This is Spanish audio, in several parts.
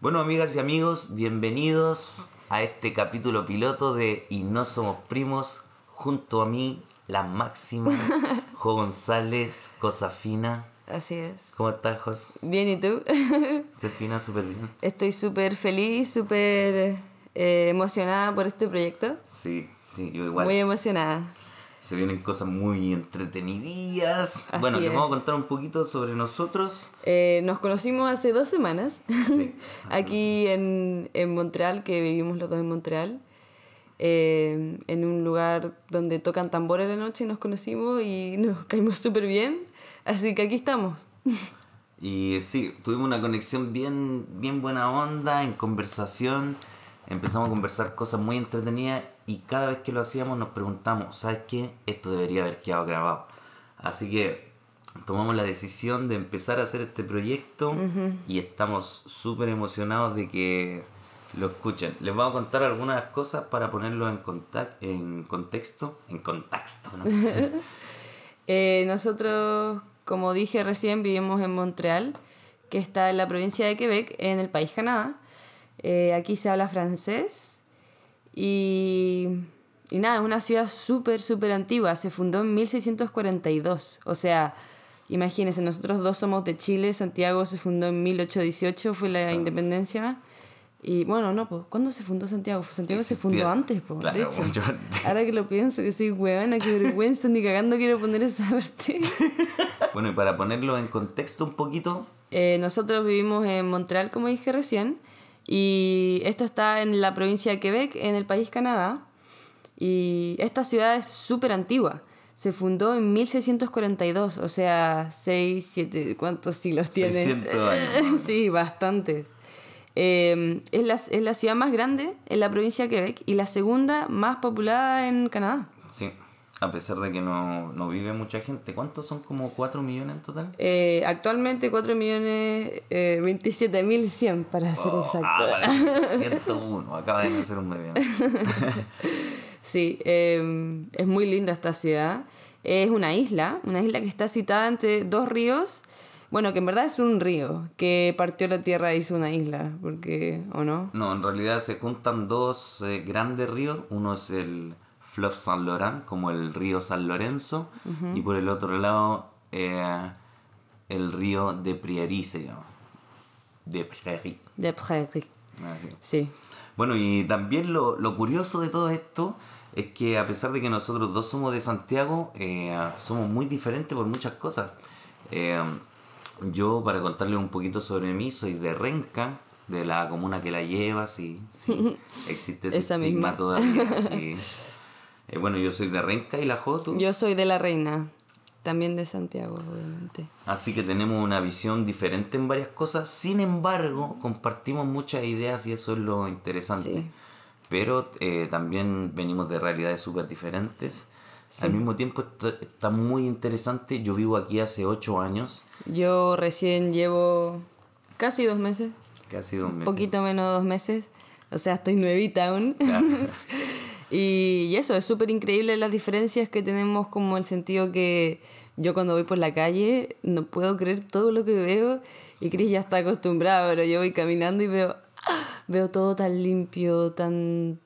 Bueno, amigas y amigos, bienvenidos a este capítulo piloto de Y no somos primos, junto a mí, la máxima, Jo González, Cosa Fina. Así es. ¿Cómo estás, Jos? Bien, ¿y tú? Fina, súper bien. Estoy súper feliz, súper eh, emocionada por este proyecto. Sí, sí, yo igual. Muy emocionada. Se vienen cosas muy entretenidillas. bueno, les vamos a contar un poquito sobre nosotros. Eh, nos conocimos hace dos semanas. Sí, Aquí en, en, Montreal, que vivimos los dos en Montreal. Eh, en un lugar donde tocan tambores la noche nos conocimos y nos caímos súper bien. Así que aquí estamos. Y sí, tuvimos una conexión bien, bien buena onda en conversación. Empezamos a conversar cosas muy entretenidas y cada vez que lo hacíamos nos preguntamos, ¿sabes qué? Esto debería haber quedado grabado. Así que tomamos la decisión de empezar a hacer este proyecto y estamos súper emocionados de que lo escuchen. Les vamos a contar algunas cosas para ponerlo en, en contexto. En contexto, ¿no? Eh, nosotros, como dije recién, vivimos en Montreal, que está en la provincia de Quebec, en el país Canadá. Eh, aquí se habla francés y, y nada, es una ciudad súper, súper antigua. Se fundó en 1642. O sea, imagínense, nosotros dos somos de Chile, Santiago se fundó en 1818, fue la independencia. Y bueno, no, pues, ¿cuándo se fundó Santiago? Santiago se fundó antes, pues, de hecho. Ahora que lo pienso, que soy huevona, qué vergüenza, ni cagando quiero poner esa parte. bueno, y para ponerlo en contexto un poquito. Eh, nosotros vivimos en Montreal, como dije recién, y esto está en la provincia de Quebec, en el país Canadá. Y esta ciudad es súper antigua. Se fundó en 1642, o sea, 6, 7, ¿cuántos siglos tiene? 600 años. sí, bastantes. Eh, es, la, es la ciudad más grande en la provincia de Quebec y la segunda más poblada en Canadá. Sí, a pesar de que no, no vive mucha gente. ¿Cuántos son? ¿Como 4 millones en total? Eh, actualmente 4 millones eh, 27 mil 100 para ser oh, exacto. Ah, vale, 101, acaba de nacer un bebé. sí, eh, es muy linda esta ciudad. Es una isla, una isla que está citada entre dos ríos bueno, que en verdad es un río que partió la tierra y hizo una isla, porque, ¿o no? No, en realidad se juntan dos eh, grandes ríos. Uno es el Fleuve Saint Laurent, como el río San Lorenzo, y por el otro lado eh, el río de Prairie se llama. De Prairie. De Prairie. Ah, sí. Bueno, y también lo, lo, curioso de todo esto es que a pesar de que nosotros dos somos de Santiago, eh, somos muy diferentes por muchas cosas. Yo, para contarles un poquito sobre mí, soy de Renca, de la comuna que la lleva, sí, sí. Existe ese Esa estigma misma. todavía, sí. Eh, bueno, yo soy de Renca y la Joto. Yo soy de La Reina, también de Santiago, obviamente. Así que tenemos una visión diferente en varias cosas. Sin embargo, compartimos muchas ideas y eso es lo interesante. Sí. Pero eh, también venimos de realidades súper diferentes. Al mismo tiempo está muy interesante. Yo vivo aquí hace ocho años. Yo recién llevo casi dos meses. Casi dos meses. Un poquito menos de dos meses. O sea, estoy nuevita aún. Claro. y, y eso, es súper increíble las diferencias que tenemos como el sentido que yo cuando voy por la calle no puedo creer todo lo que veo. Y Cris ya está acostumbrada, pero yo voy caminando y veo, ¡ah! veo todo tan limpio, tan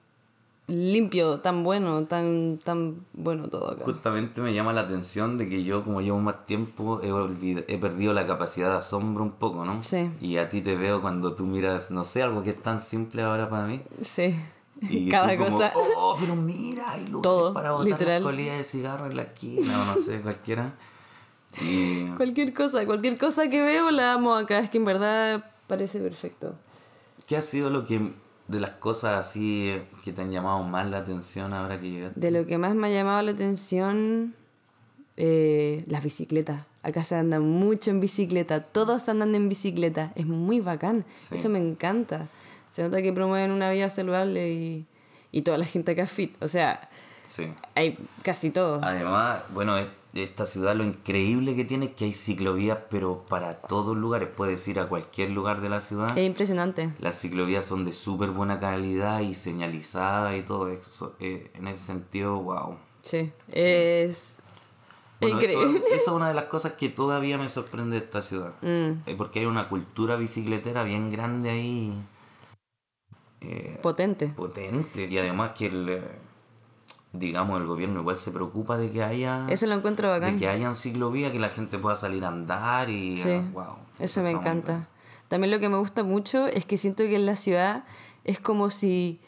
limpio, tan bueno, tan, tan bueno todo acá. Justamente me llama la atención de que yo, como llevo más tiempo, he, olvid- he perdido la capacidad de asombro un poco, ¿no? Sí. Y a ti te veo cuando tú miras, no sé, algo que es tan simple ahora para mí. Sí. Y Cada como, cosa. Oh, pero mira, hay lugares Todo, para botar literal. las colillas de cigarro en la esquina, o no sé, cualquiera. Y Cualquier cosa, cualquier cosa que veo la amo acá. Es que en verdad parece perfecto. ¿qué ha sido lo que, de las cosas así que te han llamado más la atención ahora que llegaste? De lo que más me ha llamado la atención, eh, las bicicletas. Acá se anda mucho en bicicleta. Todos andan en bicicleta. Es muy bacán. Sí. Eso me encanta. Se nota que promueven una vida saludable y, y toda la gente acá es fit. O sea, Sí. hay casi todo. Además, bueno, es- esta ciudad lo increíble que tiene es que hay ciclovías, pero para todos lugares. Puedes ir a cualquier lugar de la ciudad. Es impresionante. Las ciclovías son de súper buena calidad y señalizadas y todo eso. Eh, en ese sentido, wow. Sí. Es, Bueno, eso, Increíble. eso es una de las cosas que todavía me sorprende de esta ciudad. Mm, Eh, porque hay una cultura bicicletera bien grande ahí. Eh, potente. potente. Y además que el, eh, digamos, el gobierno igual se preocupa de que haya... Eso lo encuentro de bacán. que hayan ciclovías, que la gente pueda salir a andar y... Sí, wow, eso me encanta. bien. También lo que me gusta mucho es que siento que en la ciudad es como si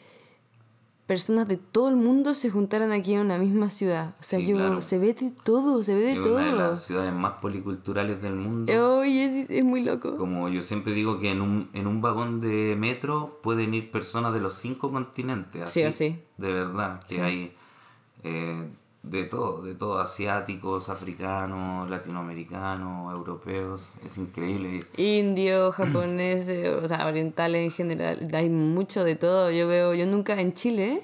personas de todo el mundo se juntaran aquí en una misma ciudad. O sea, Sí, yo, claro. se ve de todo, se ve de Es todo. una de las ciudades más policulturales del mundo. Oye, es, es muy loco. Como yo siempre digo que en un, en un vagón de metro pueden ir personas de los cinco continentes. Sí así, sí. De verdad, que Sí. hay eh, de todo, de todo, asiáticos, africanos, latinoamericanos, europeos. Es increíble. Indios, japoneses, o sea, orientales en general, hay mucho de todo. Yo veo, yo nunca en Chile,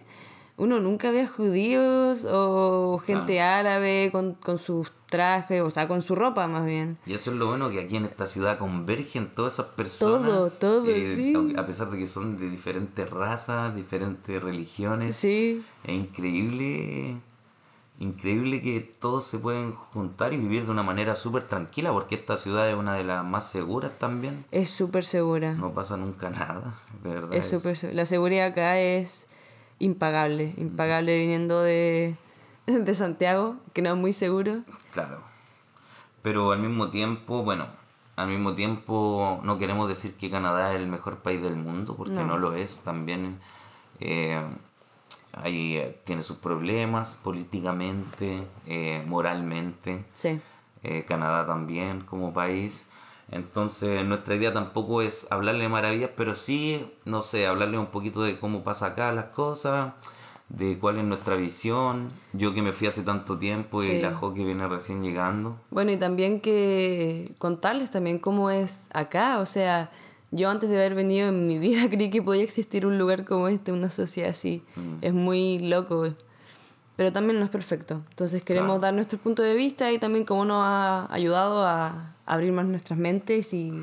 uno nunca ve a judíos o gente árabe con, con sus trajes, o sea, con su ropa más bien. Y eso es lo bueno que aquí en esta ciudad convergen todas esas personas. Todo, todo, eh, sí. A pesar de que son de diferentes razas, diferentes religiones. Sí, Es increíble, increíble que todos se pueden juntar y vivir de una manera súper tranquila, porque esta ciudad es una de las más seguras también. es súper segura. No pasa nunca nada, de verdad. es súper se- La seguridad acá es impagable, impagable viniendo de, de Santiago, que no es muy seguro. Claro. Pero al mismo tiempo, bueno, al mismo tiempo no queremos decir que Canadá es el mejor país del mundo, porque no, No. lo es también. eh, ahí eh, tiene sus problemas políticamente, eh, moralmente. Sí, eh, Canadá también como país. Entonces nuestra idea tampoco es hablarle de maravillas, pero sí, no sé, hablarle un poquito de cómo pasa acá las cosas, de cuál es nuestra visión. Yo que me fui hace tanto tiempo y Sí. la Jo que viene recién llegando. Bueno, y también que contarles también cómo es acá. O sea, yo antes de haber venido en mi vida creí que podía existir un lugar como este, una sociedad así. Es muy loco. Pero también no es perfecto. Entonces queremos Claro. dar nuestro punto de vista y también cómo nos ha ayudado a abrir más nuestras mentes y,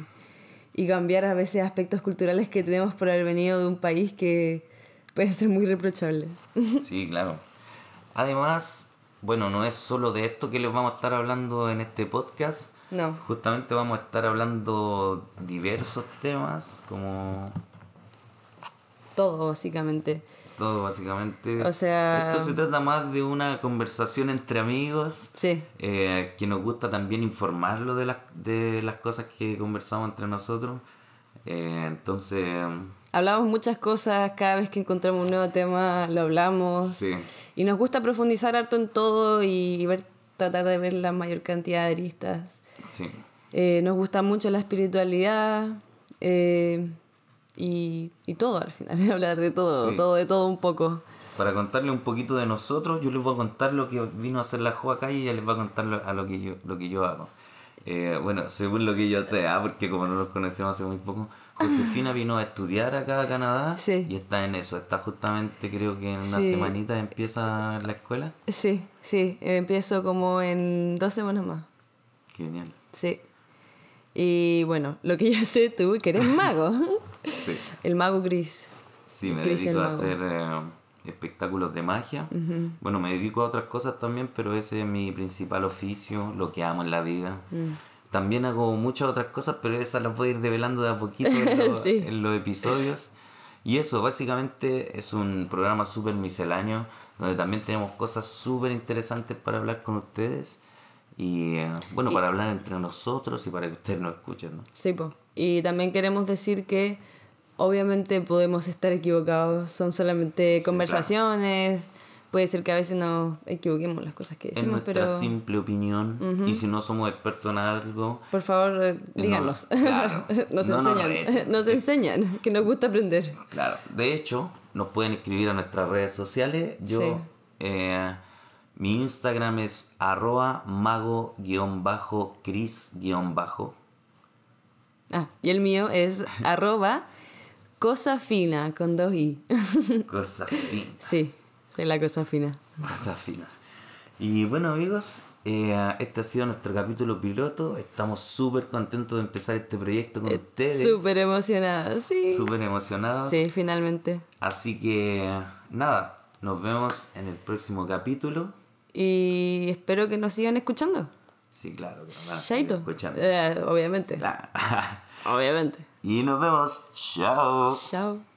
y cambiar a veces aspectos culturales que tenemos por haber venido de un país que puede ser muy reprochable. Sí, claro. Además, bueno, no es solo de esto que les vamos a estar hablando en este podcast. No. Justamente vamos a estar hablando diversos temas, como Todo, básicamente. todo básicamente. O sea- Esto se trata más de una conversación entre amigos. Sí. eh, que nos gusta también informarlo de las, de las cosas que conversamos entre nosotros. Eh, entonces, Hablamos muchas cosas, cada vez que encontramos un nuevo tema lo hablamos. sí, Y nos gusta profundizar harto en todo y ver, tratar de ver la mayor cantidad de aristas. Sí. Eh, nos gusta mucho la espiritualidad eh, y, y todo al final, hablar de todo, Sí. todo, de todo un poco. Para contarle un poquito de nosotros, yo les voy a contar lo que vino a hacer la Jo acá y ella les va a contar lo, a lo que yo, lo que yo hago. Eh, bueno, según lo que yo sé, ah, porque como no nos conocemos hace muy poco, Josefina vino a estudiar acá a Canadá Sí. y está en eso, está justamente creo que en una Sí. semanita empieza la escuela. Sí, sí, empiezo como en dos semanas más. Genial. Sí. Y bueno, lo que ya sé tú, que eres mago. Sí. El mago gris. Sí, me el dedico a hacer eh, espectáculos de magia. Bueno, me dedico a otras cosas también, pero ese es mi principal oficio, lo que amo en la vida. Mm. También hago muchas otras cosas, pero esas las voy a ir develando de a poquito en, los- Sí. en los episodios. Y eso, básicamente, es un programa súper misceláneo, donde también tenemos cosas súper interesantes para hablar con ustedes. Y eh, bueno, para hablar entre nosotros y para que ustedes nos escuchen, ¿no? Sí, po. Y también queremos decir que obviamente podemos estar equivocados, son solamente conversaciones, puede ser que a veces nos equivoquemos las cosas que Es decimos, nuestra pero simple opinión. Y si no somos expertos en algo, por favor eh, díganos, claro. nos No enseñan, reten. nos enseñan, que nos gusta aprender. Claro, de hecho, nos pueden escribir a nuestras redes sociales. Yo, Sí. eh, mi Instagram es arroba mago-cris-bajo. Ah, y el mío es arroba cosa fina con dos i. Cosa fina. sí, soy la cosa fina. Cosa fina. Y bueno, amigos, eh, este ha sido nuestro capítulo piloto. Estamos súper contentos de empezar este proyecto con ustedes. Súper emocionada, sí. Súper emocionados. Sí, finalmente. Así que, nada, nos vemos en el próximo capítulo. Y espero que nos sigan escuchando. Sí, claro. que nos van a seguir Chaito. escuchando. Eh, obviamente. Claro. Obviamente. y nos vemos. Chao. Chao.